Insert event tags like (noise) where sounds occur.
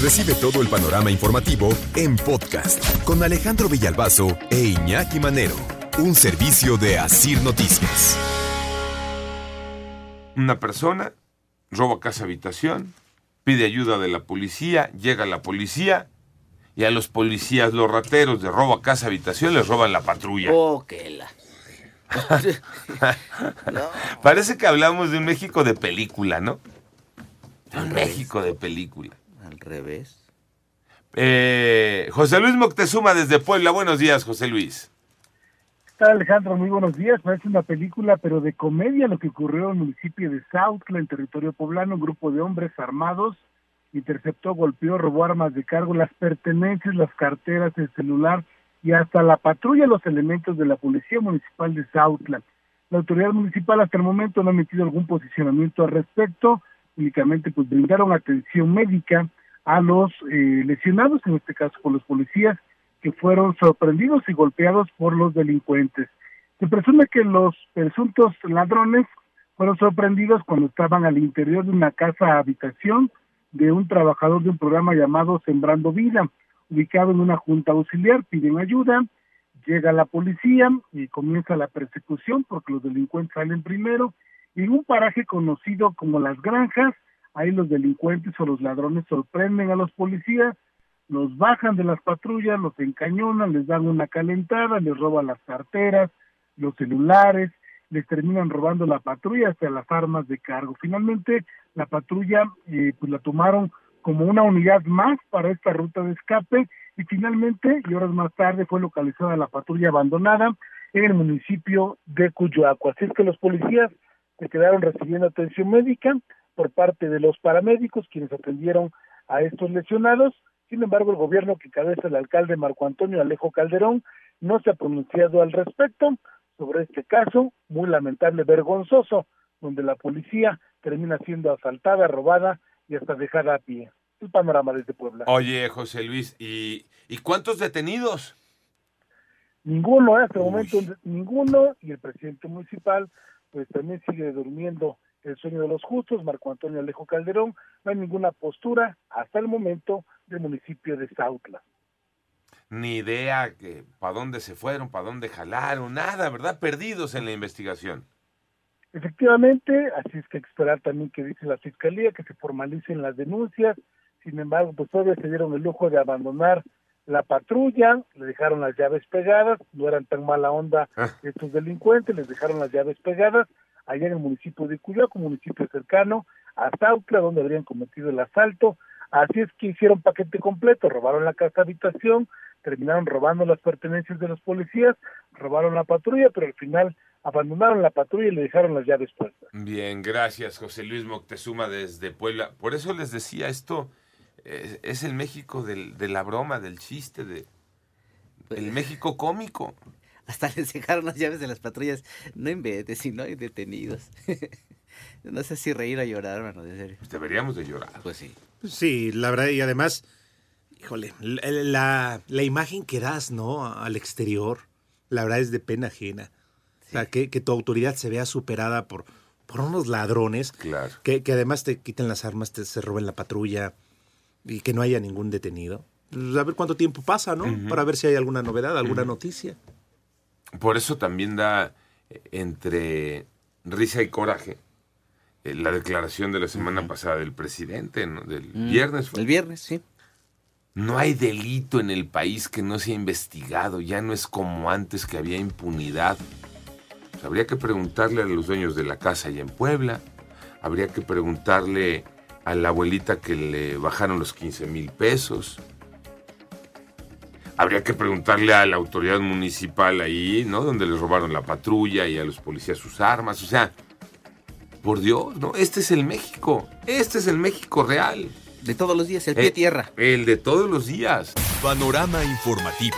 Recibe todo el panorama informativo en podcast con Alejandro Villalbazo e Iñaki Manero, un servicio de Asir Noticias. Una persona roba casa habitación, pide ayuda de la policía, llega la policía y a los policías, los rateros de roba casa habitación, les roban la patrulla. Oh, que la. (laughs) Parece que hablamos de un México de película, ¿no? De un México de película. Al revés. Eh, José Luis Moctezuma desde Puebla. Buenos días, José Luis. ¿Qué tal, Alejandro? Muy buenos días. Parece una película, pero de comedia, lo que ocurrió en el municipio de Sautla, en territorio poblano. Un grupo de hombres armados interceptó, golpeó, robó armas de cargo, las pertenencias, las carteras, el celular y hasta la patrulla, los elementos de la Policía Municipal de Sautla. La autoridad municipal hasta el momento no ha emitido algún posicionamiento al respecto, únicamente pues brindaron atención médica a los eh, lesionados, en este caso por los policías, que fueron sorprendidos y golpeados por los delincuentes. Se presume que los presuntos ladrones fueron sorprendidos cuando estaban al interior de una casa habitación de un trabajador de un programa llamado Sembrando Vida, ubicado en una junta auxiliar, piden ayuda, llega la policía y comienza la persecución porque los delincuentes salen primero en un paraje conocido como Las Granjas, ahí los delincuentes o los ladrones sorprenden a los policías, los bajan de las patrullas, los encañonan, les dan una calentada, les roban las carteras, los celulares, les terminan robando la patrulla hasta las armas de cargo. Finalmente, la patrulla eh, pues la tomaron como una unidad más para esta ruta de escape y finalmente, y horas más tarde, fue localizada la patrulla abandonada en el municipio de Cuyoaco. Así es que los policías se quedaron recibiendo atención médica por parte de los paramédicos quienes atendieron a estos lesionados. Sin embargo, el gobierno que cabeza el alcalde Marco Antonio Alejo Calderón no se ha pronunciado al respecto sobre este caso, muy lamentable, vergonzoso, donde la policía termina siendo asaltada, robada y hasta dejada a pie. El panorama desde Puebla. Oye, José Luis, ¿y, ¿y cuántos detenidos? Ninguno, en este momento, ninguno, y el presidente municipal, pues también sigue durmiendo el sueño de los justos, Marco Antonio Alejo Calderón, no hay ninguna postura hasta el momento del municipio de Sautla. Ni idea que para dónde se fueron, para dónde jalaron, nada, ¿verdad? Perdidos en la investigación. Efectivamente, así es que hay que esperar también que dice la fiscalía, que se formalicen las denuncias. Sin embargo, pues todavía se dieron el lujo de abandonar la patrulla, le dejaron las llaves pegadas, no eran tan mala onda Ah. estos delincuentes, les dejaron las llaves pegadas allá en el municipio de Cuyaco, municipio cercano a Sautla, donde habrían cometido el asalto. Así es que hicieron paquete completo, robaron la casa habitación, terminaron robando las pertenencias de los policías, robaron la patrulla, pero al final abandonaron la patrulla y le dejaron las llaves puestas. Bien, gracias, José Luis Moctezuma desde Puebla. Por eso les decía esto, eh, es el México del- de la broma, del chiste, de el México cómico. Hasta les dejaron las llaves de las patrullas. No inventes, si no hay detenidos. (laughs) no sé si reír o llorar, mano, de serio. Pues deberíamos de llorar. Pues sí. Sí, la verdad, y además, híjole, la, la- imagen que das, ¿no? Al exterior, la verdad es de pena ajena. O sea, que, que tu autoridad se vea superada por, por unos ladrones Claro. que, que además te quiten las armas, te se roben la patrulla y que no haya ningún detenido. Pues, a ver cuánto tiempo pasa, ¿no? Para ver si hay alguna novedad, alguna noticia. Por eso también da eh, entre risa y coraje eh, la declaración de la semana pasada del presidente, ¿no? del Mm, viernes. fue. El viernes, sí. No hay delito en el país que no sea investigado, ya no es como antes que había impunidad. Pues habría que preguntarle a los dueños de la casa allá en Puebla, habría que preguntarle a la abuelita que le bajaron los 15 mil pesos, habría que preguntarle a la autoridad municipal ahí, ¿no? Donde les robaron la patrulla y a los policías sus armas, o sea, por Dios, ¿no? Este es el México, este es el México real. De todos los días, el pie Eh, tierra. El de todos los días. Panorama informativo.